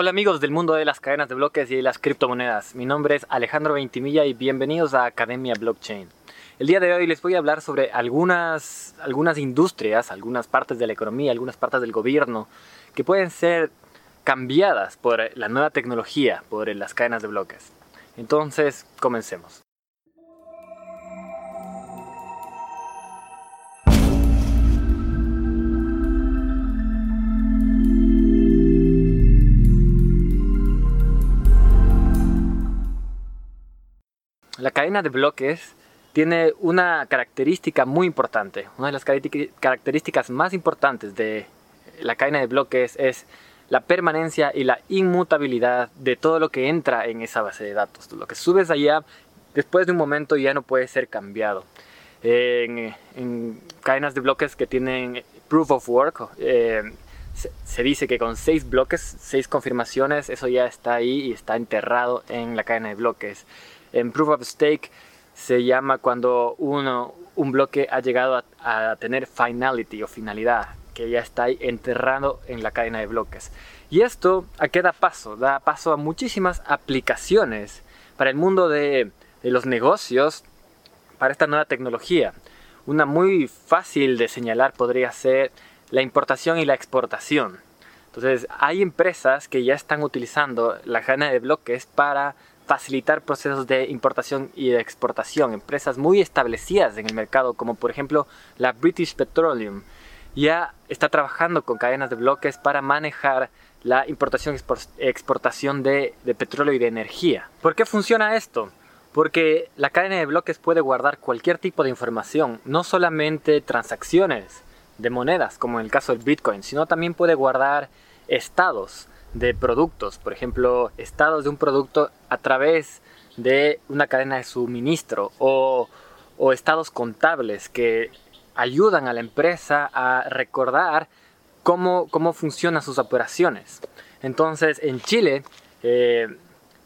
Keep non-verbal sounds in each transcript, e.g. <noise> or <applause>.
Hola amigos del mundo de las cadenas de bloques y las criptomonedas. Mi nombre es Alejandro Ventimilla y bienvenidos a Academia Blockchain. El día de hoy les voy a hablar sobre algunas, algunas industrias, algunas partes de la economía, algunas partes del gobierno que pueden ser cambiadas por la nueva tecnología, por las cadenas de bloques. Entonces, comencemos. Cadena de bloques tiene una característica muy importante. Una de las características más importantes de la cadena de bloques es la permanencia y la inmutabilidad de todo lo que entra en esa base de datos. Lo que subes allá, después de un momento ya no puede ser cambiado. En, cadenas de bloques que tienen proof of work, eh, se, se, dice que con seis bloques, seis confirmaciones, eso ya está ahí y está enterrado en la cadena de bloques. En Proof of Stake se llama cuando uno, un bloque ha llegado a, tener finality o finalidad, que ya está ahí enterrado en la cadena de bloques. Y esto a qué da paso? Da paso a muchísimas aplicaciones para el mundo de, de los negocios, para esta nueva tecnología. Una muy fácil de señalar podría ser la importación y la exportación. Entonces, hay empresas que ya están utilizando la cadena de bloques para facilitar procesos de importación y de exportación. Empresas muy establecidas en el mercado, como por ejemplo la British Petroleum, ya está trabajando con cadenas de bloques para manejar la importación y exportación de, de petróleo y de energía. ¿Por qué funciona esto? Porque la cadena de bloques puede guardar cualquier tipo de información, no solamente transacciones de monedas, como en el caso del Bitcoin, sino también puede guardar estados de productos, por ejemplo, estados de un producto a través de una cadena de suministro o, estados contables que ayudan a la empresa a recordar cómo, cómo funcionan sus operaciones. Entonces, en Chile eh,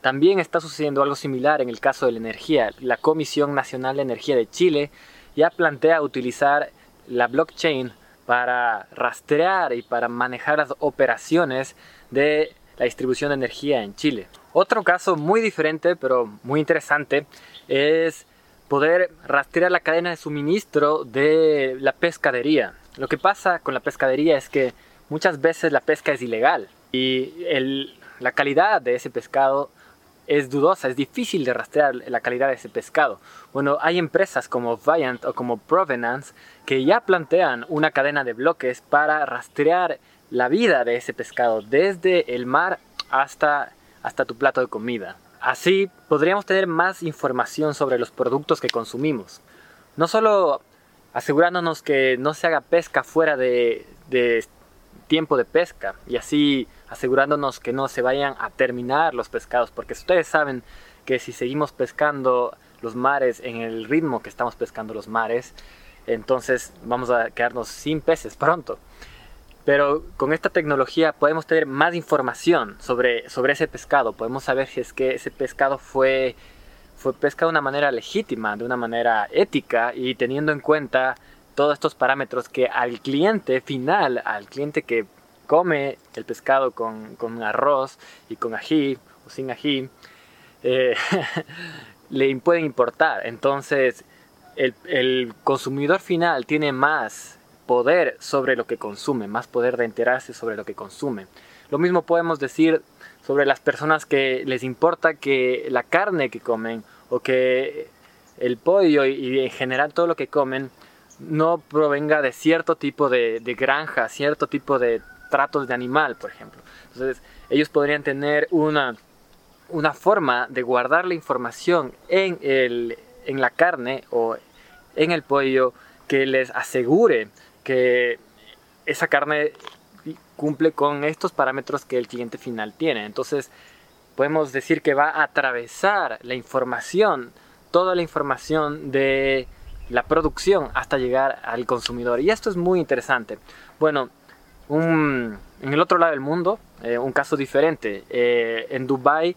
también está sucediendo algo similar en el caso de la energía. La Comisión Nacional de Energía de Chile ya plantea utilizar la blockchain para rastrear y para manejar las operaciones de la distribución de energía en Chile. Otro caso muy diferente pero muy interesante es poder rastrear la cadena de suministro de la pescadería. Lo que pasa con la pescadería es que muchas veces la pesca es ilegal y la calidad de ese pescado es dudosa, es difícil de rastrear la calidad de ese pescado. Bueno, hay empresas como Viant o como Provenance que ya plantean una cadena de bloques para rastrear la vida de ese pescado desde el mar hasta, hasta tu plato de comida. Así podríamos tener más información sobre los productos que consumimos. No solo asegurándonos que no se haga pesca fuera de, de tiempo de pesca y así asegurándonos que no se vayan a terminar los pescados, porque ustedes saben que si seguimos pescando los mares en el ritmo que estamos pescando los mares, entonces vamos a quedarnos sin peces pronto. Pero con esta tecnología podemos tener más información sobre, sobre ese pescado, podemos saber si es que ese pescado fue, fue pescado de una manera legítima, de una manera ética y teniendo en cuenta todos estos parámetros que al cliente final, al cliente que come el pescado con, arroz y con ají o sin ají, eh, <laughs> le pueden importar. Entonces, el, el, consumidor final tiene más poder sobre lo que consume, más poder de enterarse sobre lo que consume. Lo mismo podemos decir sobre las personas que les importa que la carne que comen o que el pollo y en general todo lo que comen no provenga de cierto tipo de, de granja, cierto tipo de tratos de animal, por ejemplo. Entonces, ellos podrían tener una, una forma de guardar la información en, el, en la carne o en el pollo que les asegure que esa carne cumple con estos parámetros que el cliente final tiene. Entonces, podemos decir que va a atravesar la información, toda la información de la producción hasta llegar al consumidor. Y esto es muy interesante. Bueno, en el otro lado del mundo, eh, un caso diferente. Eh, en Dubai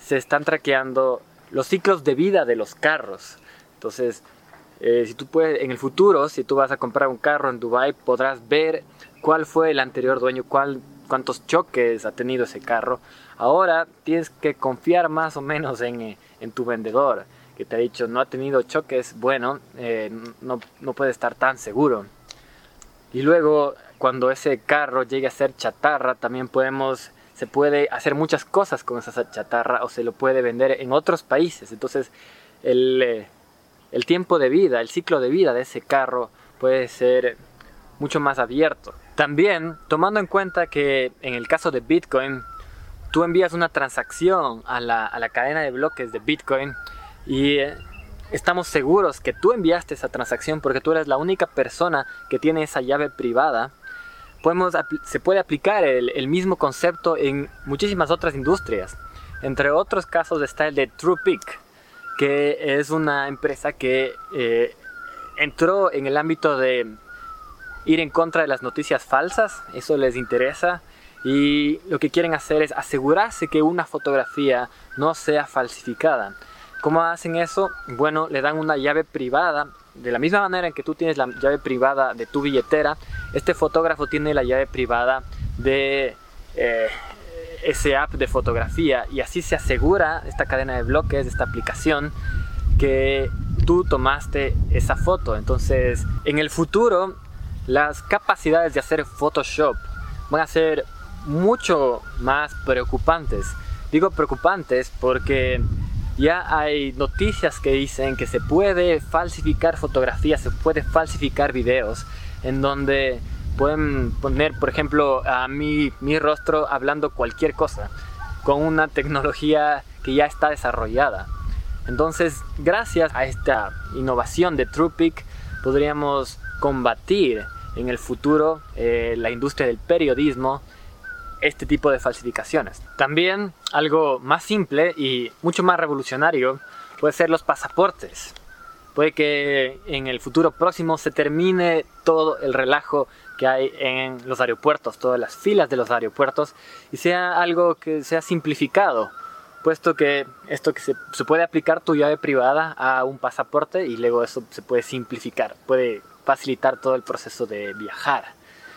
se están traqueando los ciclos de vida de los carros. Entonces, eh, si tú puedes, en el futuro, si tú vas a comprar un carro en Dubai, podrás ver cuál fue el anterior dueño, cuántos choques ha tenido ese carro. Ahora tienes que confiar más o menos en, tu vendedor que te ha dicho no ha tenido choques, bueno, no, no puede estar tan seguro. Y luego, cuando ese carro llegue a ser chatarra, también podemos, se puede hacer muchas cosas con esa chatarra o se lo puede vender en otros países. Entonces, el, eh, el tiempo de vida, el ciclo de vida de ese carro puede ser mucho más abierto. También, tomando en cuenta que en el caso de Bitcoin, tú envías una transacción a la, a la cadena de bloques de Bitcoin y eh, estamos seguros que tú enviaste esa transacción porque tú eres la única persona que tiene esa llave privada. Se puede aplicar el, mismo concepto en muchísimas otras industrias. Entre otros casos está el de TruePic, que es una empresa que eh, entró en el ámbito de ir en contra de las noticias falsas, eso les interesa, y lo que quieren hacer es asegurarse que una fotografía no sea falsificada. ¿Cómo hacen eso? Bueno, le dan una llave privada. De la misma manera en que tú tienes la llave privada de tu billetera, este fotógrafo tiene la llave privada de eh, ese app de fotografía y así se asegura esta cadena de bloques, esta aplicación, que tú tomaste esa foto. Entonces, en el futuro, las capacidades de hacer Photoshop van a ser mucho más preocupantes. Digo preocupantes porque ya hay noticias que dicen que se puede falsificar fotografías, se puede falsificar videos, en donde pueden poner, por ejemplo, a mi, mi rostro hablando cualquier cosa, con una tecnología que ya está desarrollada. Entonces, gracias a esta innovación de TruePic, podríamos combatir en el futuro eh, la industria del periodismo este tipo de falsificaciones. También algo más simple y mucho más revolucionario puede ser los pasaportes. Puede que en el futuro próximo se termine todo el relajo que hay en los aeropuertos, todas las filas de los aeropuertos y sea algo que sea simplificado, puesto que esto que se, se puede aplicar tu llave privada a un pasaporte y luego eso se puede simplificar, puede facilitar todo el proceso de viajar.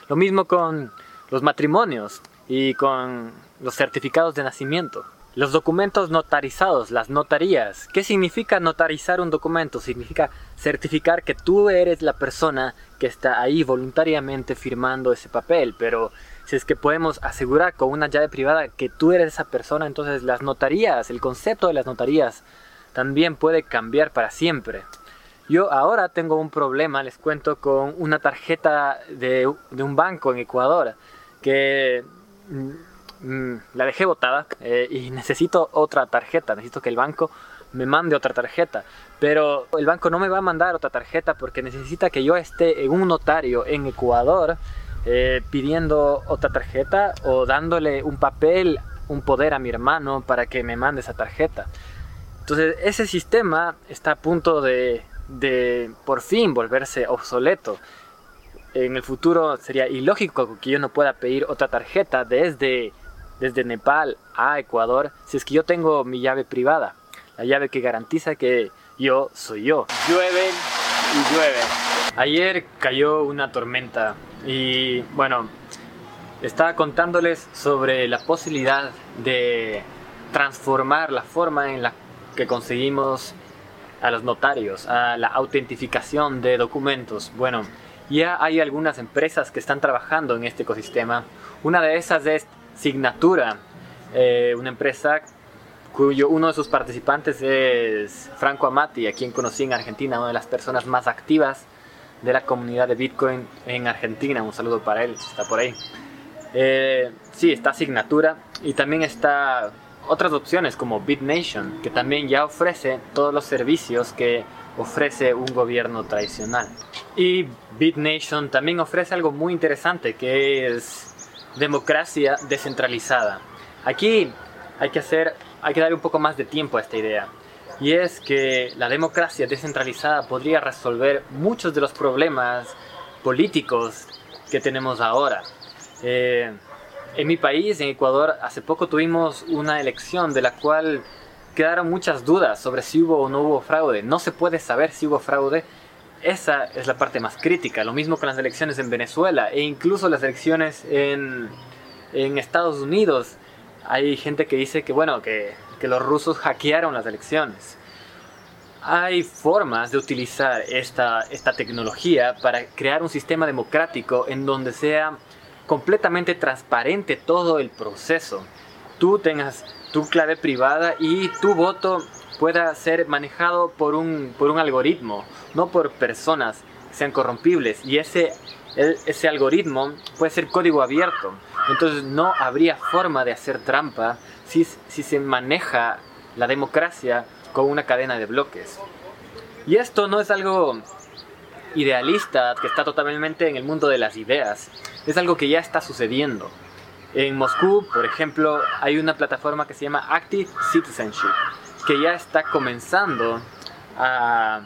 Lo mismo con los matrimonios y con los certificados de nacimiento. Los documentos notarizados, las notarías. ¿Qué significa notarizar un documento? Significa certificar que tú eres la persona que está ahí voluntariamente firmando ese papel. Pero si es que podemos asegurar con una llave privada que tú eres esa persona, entonces las notarías, el concepto de las notarías también puede cambiar para siempre. Yo ahora tengo un problema, les cuento, con una tarjeta de, un banco en Ecuador que la dejé botada eh, y necesito otra tarjeta, necesito que el banco me mande otra tarjeta, pero el banco no me va a mandar otra tarjeta porque necesita que yo esté en un notario en Ecuador eh, pidiendo otra tarjeta o dándole un papel, un poder a mi hermano para que me mande esa tarjeta. Entonces ese sistema está a punto de, de por fin volverse obsoleto en el futuro sería ilógico que yo no pueda pedir otra tarjeta desde, desde Nepal a Ecuador si es que yo tengo mi llave privada, la llave que garantiza que yo soy yo. Llueve y llueve. Ayer cayó una tormenta y bueno, estaba contándoles sobre la posibilidad de transformar la forma en la que conseguimos a los notarios, a la autentificación de documentos. Bueno, ya hay algunas empresas que están trabajando en este ecosistema. Una de esas es Signatura, eh, una empresa cuyo uno de sus participantes es Franco Amati, a quien conocí en Argentina, una de las personas más activas de la comunidad de Bitcoin en Argentina. Un saludo para él, está por ahí. Eh, sí, está Signatura y también está otras opciones como BitNation, que también ya ofrece todos los servicios que ofrece un gobierno tradicional. Y BitNation también ofrece algo muy interesante que es democracia descentralizada. Aquí hay que hacer, hay que dar un poco más de tiempo a esta idea. Y es que la democracia descentralizada podría resolver muchos de los problemas políticos que tenemos ahora. Eh, en mi país, en Ecuador, hace poco tuvimos una elección de la cual quedaron muchas dudas sobre si hubo o no hubo fraude. No se puede saber si hubo fraude. Esa es la parte más crítica. Lo mismo con las elecciones en Venezuela e incluso las elecciones en, En Estados Unidos hay gente que dice que, bueno, que, que los rusos hackearon las elecciones. Hay formas de utilizar esta, esta tecnología para crear un sistema democrático en donde sea completamente transparente todo el proceso. Tú tengas tu clave privada y tu voto pueda ser manejado por un, por un algoritmo, no por personas que sean corrompibles. Y ese, ese algoritmo puede ser código abierto. Entonces no habría forma de hacer trampa si, si se maneja la democracia con una cadena de bloques. Y esto no es algo idealista que está totalmente en el mundo de las ideas, es algo que ya está sucediendo. En Moscú, por ejemplo, hay una plataforma que se llama Active Citizenship, que ya está comenzando a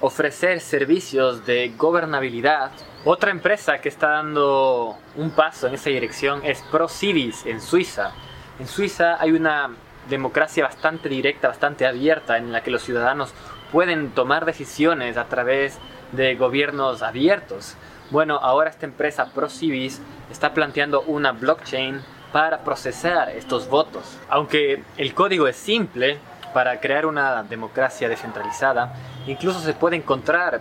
ofrecer servicios de gobernabilidad. Otra empresa que está dando un paso en esa dirección es ProCivis en Suiza. En Suiza hay una democracia bastante directa, bastante abierta, en la que los ciudadanos pueden tomar decisiones a través de gobiernos abiertos. Bueno, ahora esta empresa ProCivis está planteando una blockchain para procesar estos votos. Aunque el código es simple para crear una democracia descentralizada, incluso se puede encontrar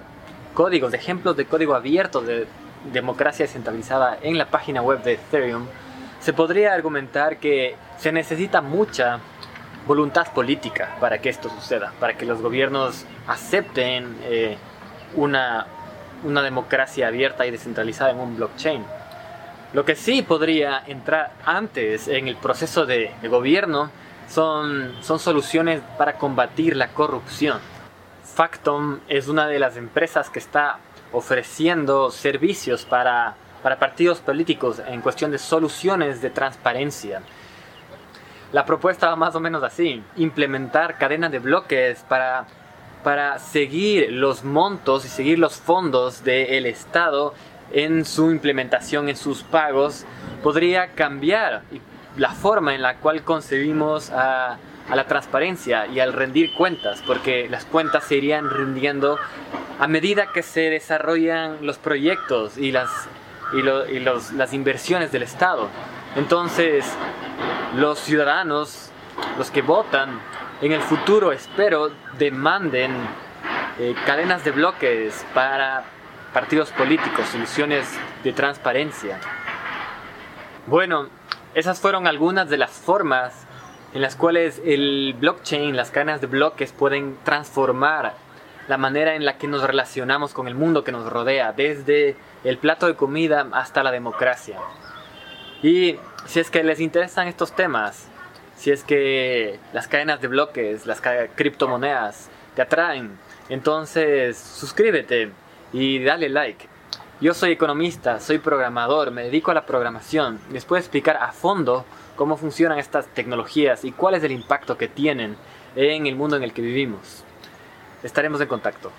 códigos, ejemplos de código abierto de democracia descentralizada en la página web de Ethereum. Se podría argumentar que se necesita mucha voluntad política para que esto suceda, para que los gobiernos acepten eh, una, una democracia abierta y descentralizada en un blockchain. Lo que sí podría entrar antes en el proceso de, gobierno son, son soluciones para combatir la corrupción. Factom es una de las empresas que está ofreciendo servicios para, para partidos políticos en cuestión de soluciones de transparencia. La propuesta va más o menos así, implementar cadenas de bloques para para seguir los montos y seguir los fondos del Estado en su implementación, en sus pagos, podría cambiar la forma en la cual concebimos a, la transparencia y al rendir cuentas, porque las cuentas se irían rindiendo a medida que se desarrollan los proyectos y las, y, las inversiones del Estado. Entonces, los ciudadanos, los que votan, en el futuro espero demanden eh, cadenas de bloques para partidos políticos, soluciones de transparencia. Bueno, esas fueron algunas de las formas en las cuales el blockchain, las cadenas de bloques pueden transformar la manera en la que nos relacionamos con el mundo que nos rodea, desde el plato de comida hasta la democracia. Y si es que les interesan estos temas, si es que las cadenas de bloques, las criptomonedas te atraen, entonces suscríbete y dale like. Yo soy economista, soy programador, me dedico a la programación. Les puedo explicar a fondo cómo funcionan estas tecnologías y cuál es el impacto que tienen en el mundo en el que vivimos. Estaremos en contacto.